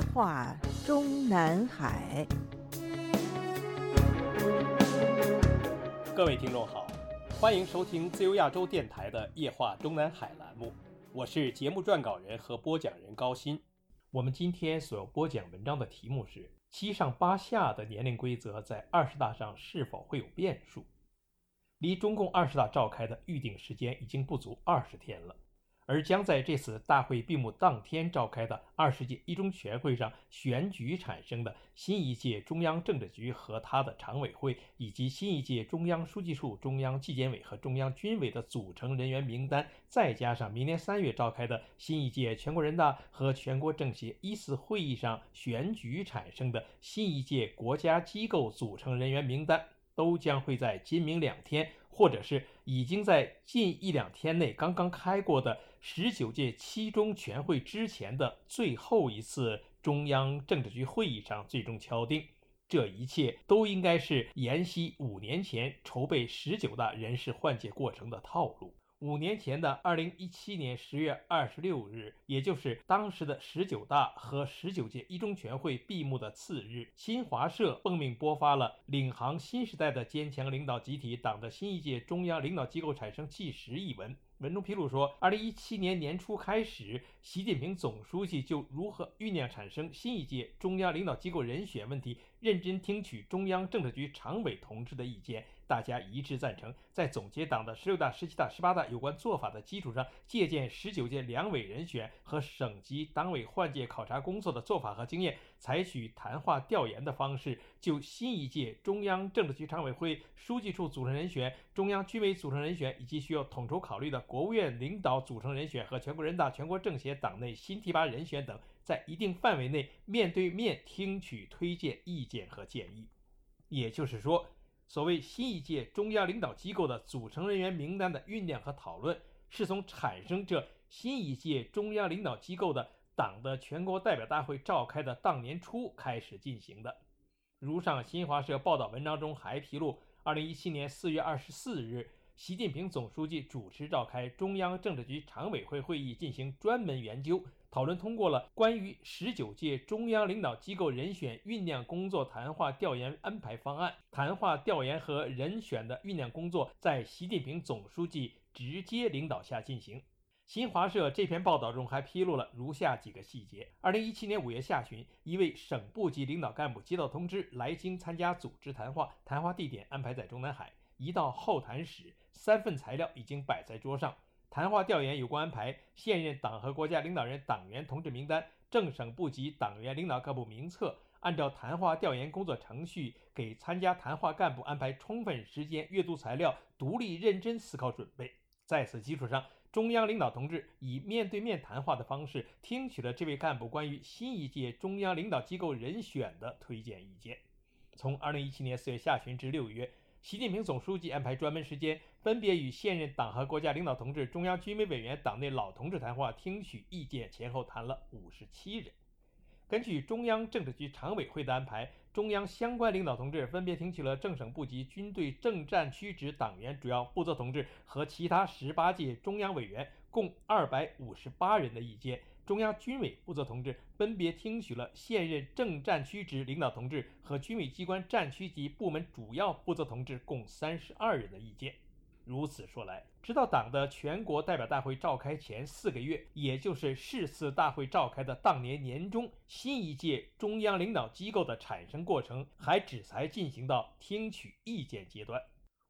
夜话中南海。各位听众好，欢迎收听自由亚洲电台的《夜话中南海》栏目，我是节目撰稿人和播讲人高鑫。我们今天所要播讲文章的题目是“七上八下的年龄规则在二十大上是否会有变数”。离中共二十大召开的预定时间已经不足二十天了。而将在这次大会闭幕当天召开的二十届一中全会上选举产生的新一届中央政治局和他的常委会，以及新一届中央书记处、中央纪检委和中央军委的组成人员名单，再加上明年三月召开的新一届全国人大和全国政协一次会议上选举产生的新一届国家机构组成人员名单，都将会在今明两天，或者是已经在近一两天内刚刚开过的。十九届七中全会之前的最后一次中央政治局会议上最终敲定，这一切都应该是沿袭五年前筹备十九大人事换届过程的套路。五年前的二零一七年十月二十六日，也就是当时的十九大和十九届一中全会闭幕的次日，新华社奉命播发了“领航新时代的坚强领导集体，党的新一届中央领导机构产生纪实”一文。文中披露说，二零一七年年初开始，习近平总书记就如何酝酿产生新一届中央领导机构人选问题，认真听取中央政治局常委同志的意见。大家一致赞成，在总结党的十六大、十七大、十八大有关做法的基础上，借鉴十九届两委人选和省级党委换届考察工作的做法和经验，采取谈话调研的方式，就新一届中央政治局常委会、书记处组成人选、中央军委组成人选以及需要统筹考虑的国务院领导组成人选和全国人大、全国政协党内新提拔人选等，在一定范围内面对面听取推荐意见和建议。也就是说。所谓新一届中央领导机构的组成人员名单的酝酿和讨论，是从产生这新一届中央领导机构的党的全国代表大会召开的当年初开始进行的。如上新华社报道文章中还披露，二零一七年四月二十四日。习近平总书记主持召开中央政治局常委会会议，进行专门研究讨论，通过了关于十九届中央领导机构人选酝酿工作谈话调研安排方案。谈话调研和人选的酝酿工作在习近平总书记直接领导下进行。新华社这篇报道中还披露了如下几个细节：二零一七年五月下旬，一位省部级领导干部接到通知，来京参加组织谈话，谈话地点安排在中南海。一到候谈室。三份材料已经摆在桌上，谈话调研有关安排现任党和国家领导人党员同志名单、正省部级党员领导干部名册，按照谈话调研工作程序，给参加谈话干部安排充分时间阅读材料，独立认真思考准备。在此基础上，中央领导同志以面对面谈话的方式，听取了这位干部关于新一届中央领导机构人选的推荐意见。从二零一七年四月下旬至六月。习近平总书记安排专门时间，分别与现任党和国家领导同志、中央军委委员、党内老同志谈话，听取意见，前后谈了五十七人。根据中央政治局常委会的安排，中央相关领导同志分别听取了正省部级军队政战区直党员主要负责同志和其他十八届中央委员共二百五十八人的意见。中央军委负责同志分别听取了现任正战区直领导同志和军委机关战区级部门主要负责同志共三十二人的意见。如此说来，直到党的全国代表大会召开前四个月，也就是是次大会召开的当年年中，新一届中央领导机构的产生过程还只才进行到听取意见阶段。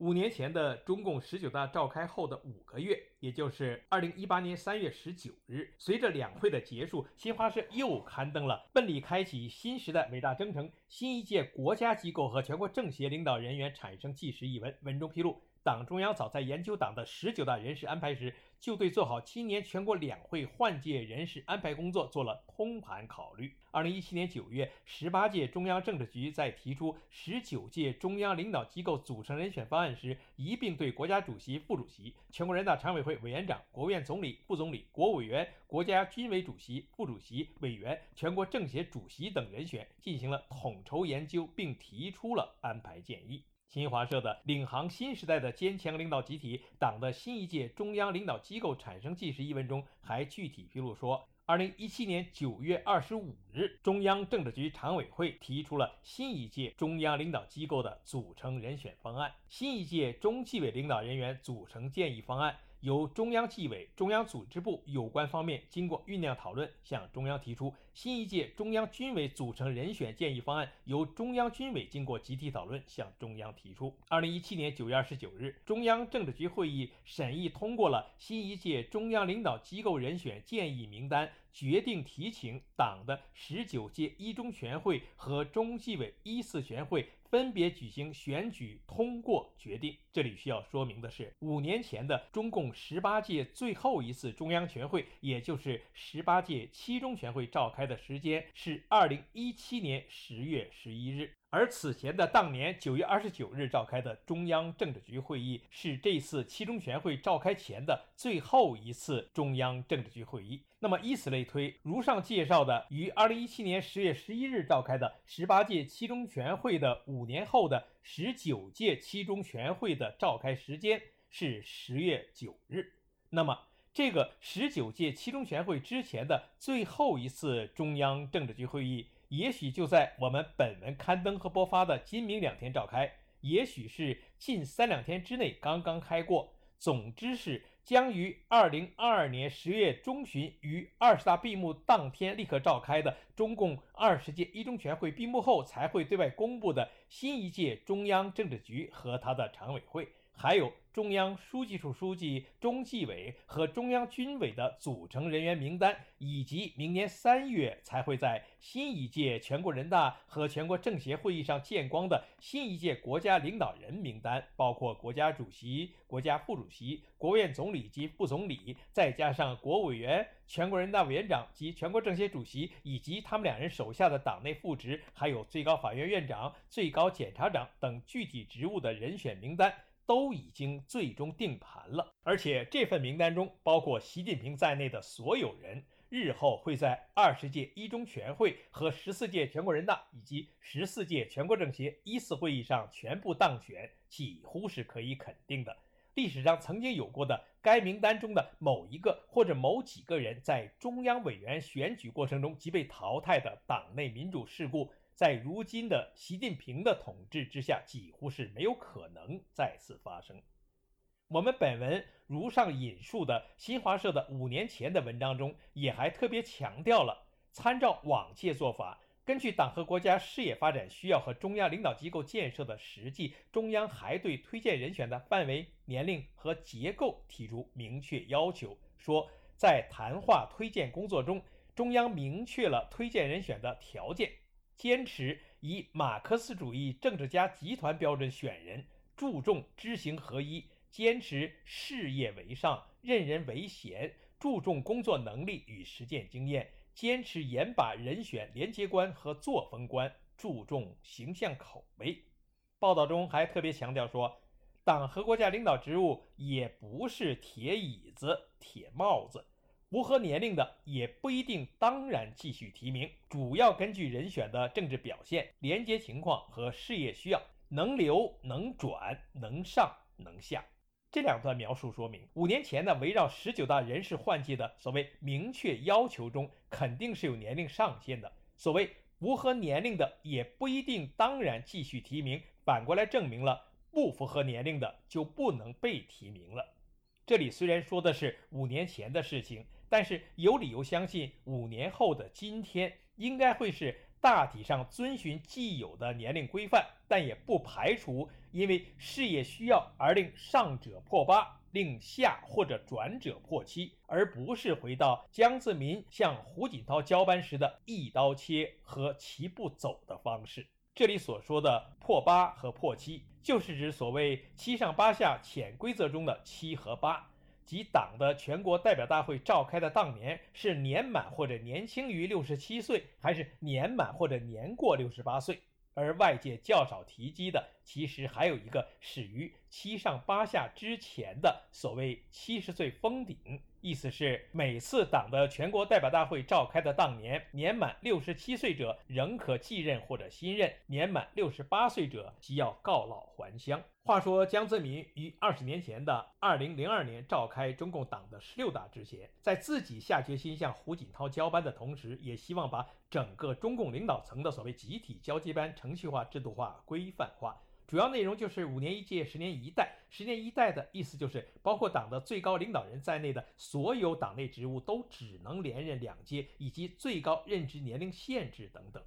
五年前的中共十九大召开后的五个月，也就是二零一八年三月十九日，随着两会的结束，新华社又刊登了《奋力开启新时代伟大征程，新一届国家机构和全国政协领导人员产生纪实》一文，文中披露。党中央早在研究党的十九大人事安排时，就对做好今年全国两会换届人事安排工作做了通盘考虑。二零一七年九月，十八届中央政治局在提出十九届中央领导机构组成人选方案时，一并对国家主席、副主席、全国人大常委会委员长、国务院总理、副总理、国务委员、国家军委主席、副主席、委员、全国政协主席等人选进行了统筹研究，并提出了安排建议。新华社的《领航新时代的坚强领导集体：党的新一届中央领导机构产生纪实》一文中还具体披露说，二零一七年九月二十五日，中央政治局常委会提出了新一届中央领导机构的组成人选方案，新一届中纪委领导人员组成建议方案。由中央纪委、中央组织部有关方面经过酝酿讨论，向中央提出新一届中央军委组成人选建议方案；由中央军委经过集体讨论，向中央提出。二零一七年九月二十九日，中央政治局会议审议通过了新一届中央领导机构人选建议名单，决定提请党的十九届一中全会和中纪委一次全会。分别举行选举，通过决定。这里需要说明的是，五年前的中共十八届最后一次中央全会，也就是十八届七中全会召开开的时间是二零一七年十月十一日。而此前的当年九月二十九日召开的中央政治局会议，是这次七中全会召开前的最后一次中央政治局会议。那么以此类推，如上介绍的于二零一七年十月十一日召开的十八届七中全会的五年后的十九届七中全会的召开时间是十月九日。那么这个十九届七中全会之前的最后一次中央政治局会议。也许就在我们本文刊登和播发的今明两天召开，也许是近三两天之内刚刚开过。总之是将于二零二二年十月中旬于二十大闭幕当天立刻召开的中共二十届一中全会闭幕后才会对外公布的新一届中央政治局和他的常委会。还有中央书记处书记、中纪委和中央军委的组成人员名单，以及明年三月才会在新一届全国人大和全国政协会议上见光的新一届国家领导人名单，包括国家主席、国家副主席、国务院总理及副总理，再加上国务委员、全国人大委员长及全国政协主席，以及他们两人手下的党内副职，还有最高法院院长、最高检察长等具体职务的人选名单。都已经最终定盘了，而且这份名单中包括习近平在内的所有人，日后会在二十届一中全会和十四届全国人大以及十四届全国政协一次会议上全部当选，几乎是可以肯定的。历史上曾经有过的该名单中的某一个或者某几个人在中央委员选举过程中即被淘汰的党内民主事故。在如今的习近平的统治之下，几乎是没有可能再次发生。我们本文如上引述的新华社的五年前的文章中，也还特别强调了，参照往届做法，根据党和国家事业发展需要和中央领导机构建设的实际，中央还对推荐人选的范围、年龄和结构提出明确要求，说在谈话推荐工作中，中央明确了推荐人选的条件。坚持以马克思主义政治家集团标准选人，注重知行合一，坚持事业为上、任人唯贤，注重工作能力与实践经验，坚持严把人选连接观和作风观，注重形象口碑。报道中还特别强调说，党和国家领导职务也不是铁椅子、铁帽子。符合年龄的也不一定当然继续提名，主要根据人选的政治表现、廉洁情况和事业需要，能留能转能上能下。这两段描述说明，五年前呢，围绕十九大人事换届的所谓明确要求中，肯定是有年龄上限的。所谓符合年龄的也不一定当然继续提名，反过来证明了不符合年龄的就不能被提名了。这里虽然说的是五年前的事情。但是有理由相信，五年后的今天应该会是大体上遵循既有的年龄规范，但也不排除因为事业需要而令上者破八，令下或者转者破七，而不是回到江泽民向胡锦涛交班时的一刀切和齐步走的方式。这里所说的破八和破七，就是指所谓七上八下潜规则中的七和八。及党的全国代表大会召开的当年是年满或者年轻于六十七岁，还是年满或者年过六十八岁？而外界较少提及的其实还有一个始于七上八下之前的所谓七十岁封顶。意思是，每次党的全国代表大会召开的当年，年满六十七岁者仍可继任或者新任；年满六十八岁者即要告老还乡。话说，江泽民于二十年前的二零零二年召开中共党的十六大之前，在自己下决心向胡锦涛交班的同时，也希望把整个中共领导层的所谓集体交接班程序化、制度化、规范化。主要内容就是五年一届，十年一代。十年一代的意思就是，包括党的最高领导人在内的所有党内职务都只能连任两届，以及最高任职年龄限制等等。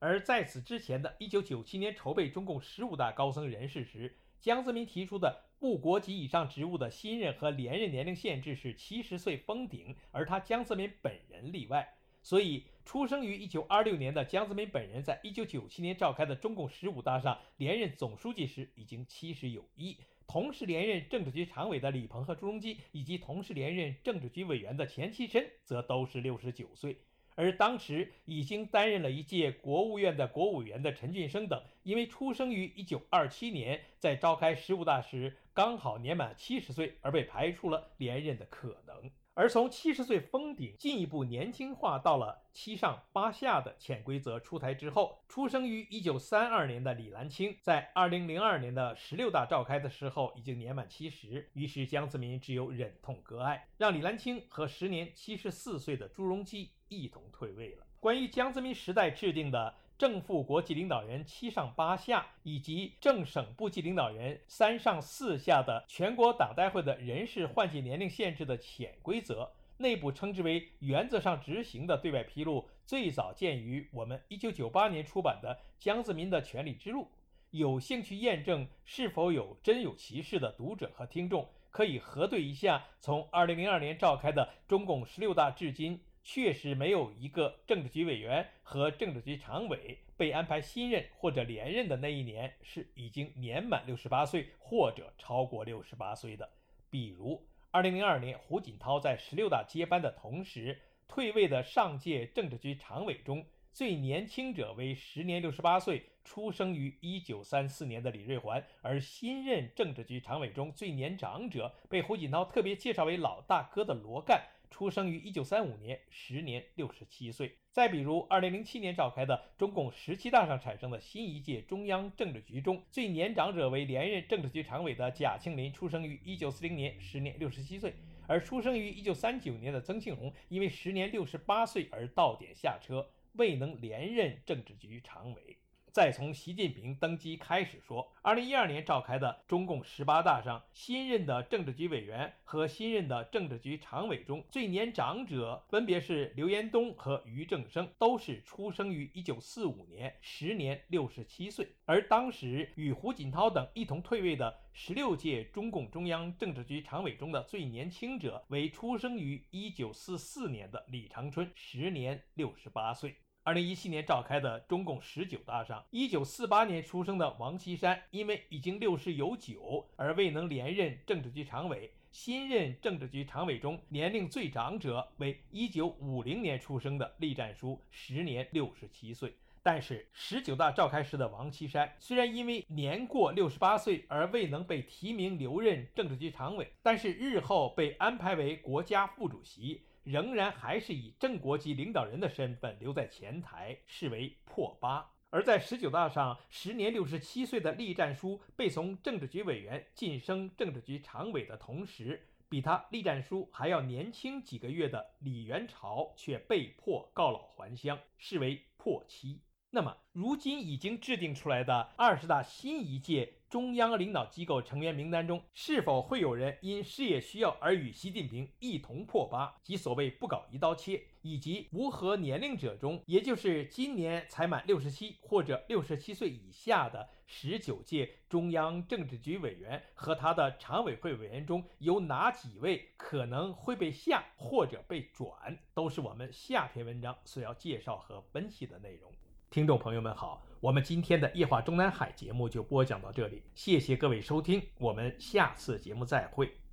而在此之前的一九九七年筹备中共十五大高层人事时，江泽民提出的部国级以上职务的新任和连任年龄限制是七十岁封顶，而他江泽民本人例外。所以，出生于一九二六年的江泽民本人，在一九九七年召开的中共十五大上连任总书记时已经七十有一，同时连任政治局常委的李鹏和朱镕基，以及同时连任政治局委员的钱其琛，则都是六十九岁。而当时已经担任了一届国务院的国务委员的陈俊生等，因为出生于一九二七年，在召开十五大时刚好年满七十岁，而被排除了连任的可能。而从七十岁封顶进一步年轻化到了七上八下的潜规则出台之后，出生于一九三二年的李兰清，在二零零二年的十六大召开的时候已经年满七十，于是江泽民只有忍痛割爱，让李兰清和时年七十四岁的朱镕基一同退位了。关于江泽民时代制定的。正副国际领导人七上八下，以及正省部级领导人三上四下的全国党代会的人事换届年龄限制的潜规则，内部称之为“原则上执行”的对外披露，最早见于我们一九九八年出版的《江泽民的权力之路》。有兴趣验证是否有真有其事的读者和听众，可以核对一下从二零零二年召开的中共十六大至今。确实没有一个政治局委员和政治局常委被安排新任或者连任的那一年是已经年满六十八岁或者超过六十八岁的。比如，二零零二年胡锦涛在十六大接班的同时，退位的上届政治局常委中最年轻者为时年六十八岁、出生于一九三四年的李瑞环，而新任政治局常委中最年长者被胡锦涛特别介绍为老大哥的罗干。出生于一九三五年，时年六十七岁。再比如，二零零七年召开的中共十七大上产生的新一届中央政治局中，最年长者为连任政治局常委的贾庆林，出生于一九四零年，时年六十七岁；而出生于一九三九年的曾庆红，因为时年六十八岁而到点下车，未能连任政治局常委。再从习近平登基开始说，二零一二年召开的中共十八大上，新任的政治局委员和新任的政治局常委中最年长者分别是刘延东和俞正声，都是出生于一九四五年，时年六十七岁。而当时与胡锦涛等一同退位的十六届中共中央政治局常委中的最年轻者为出生于一九四四年的李长春，时年六十八岁。二零一七年召开的中共十九大上，一九四八年出生的王岐山，因为已经六十有九而未能连任政治局常委。新任政治局常委中年龄最长者为一九五零年出生的栗战书，时年六十七岁。但是十九大召开时的王岐山，虽然因为年过六十八岁而未能被提名留任政治局常委，但是日后被安排为国家副主席。仍然还是以正国级领导人的身份留在前台，视为破八。而在十九大上，时年六十七岁的栗战书被从政治局委员晋升政治局常委的同时，比他栗战书还要年轻几个月的李元朝却被迫告老还乡，视为破七。那么，如今已经制定出来的二十大新一届。中央领导机构成员名单中，是否会有人因事业需要而与习近平一同破八，即所谓不搞一刀切？以及无核年龄者中，也就是今年才满六十七或者六十七岁以下的十九届中央政治局委员和他的常委会委员中，有哪几位可能会被下或者被转，都是我们下篇文章所要介绍和分析的内容。听众朋友们好。我们今天的夜话中南海节目就播讲到这里，谢谢各位收听，我们下次节目再会。